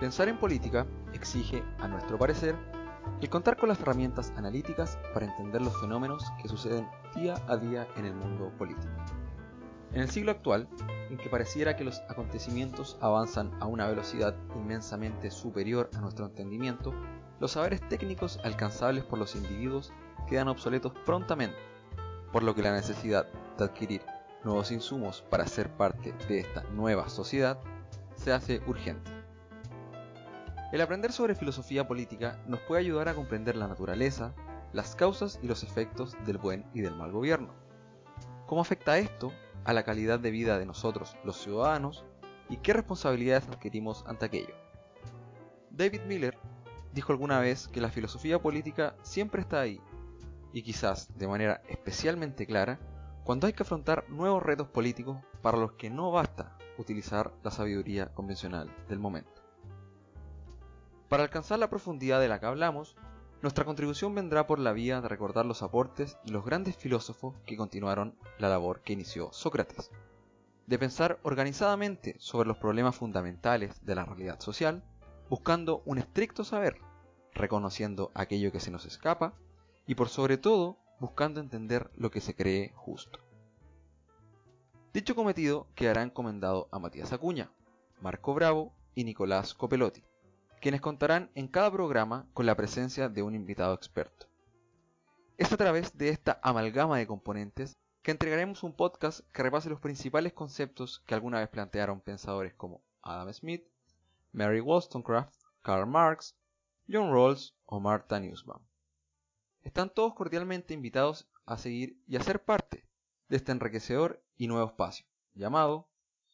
Pensar en política exige, a nuestro parecer, el contar con las herramientas analíticas para entender los fenómenos que suceden día a día en el mundo político. En el siglo actual, en que pareciera que los acontecimientos avanzan a una velocidad inmensamente superior a nuestro entendimiento, los saberes técnicos alcanzables por los individuos quedan obsoletos prontamente, por lo que la necesidad de adquirir nuevos insumos para ser parte de esta nueva sociedad se hace urgente. El aprender sobre filosofía política nos puede ayudar a comprender la naturaleza, las causas y los efectos del buen y del mal gobierno. ¿Cómo afecta esto a la calidad de vida de nosotros, los ciudadanos, y qué responsabilidades adquirimos ante aquello? David Miller dijo alguna vez que la filosofía política siempre está ahí, y quizás de manera especialmente clara, cuando hay que afrontar nuevos retos políticos para los que no basta utilizar la sabiduría convencional del momento. Para alcanzar la profundidad de la que hablamos, nuestra contribución vendrá por la vía de recordar los aportes de los grandes filósofos que continuaron la labor que inició Sócrates, de pensar organizadamente sobre los problemas fundamentales de la realidad social, buscando un estricto saber, reconociendo aquello que se nos escapa y por sobre todo buscando entender lo que se cree justo. Dicho cometido quedará encomendado a Matías Acuña, Marco Bravo y Nicolás Copelotti quienes contarán en cada programa con la presencia de un invitado experto. Es a través de esta amalgama de componentes que entregaremos un podcast que repase los principales conceptos que alguna vez plantearon pensadores como Adam Smith, Mary Wollstonecraft, Karl Marx, John Rawls o Martha Nussbaum. Están todos cordialmente invitados a seguir y a ser parte de este enriquecedor y nuevo espacio, llamado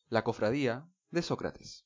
La Cofradía de Sócrates.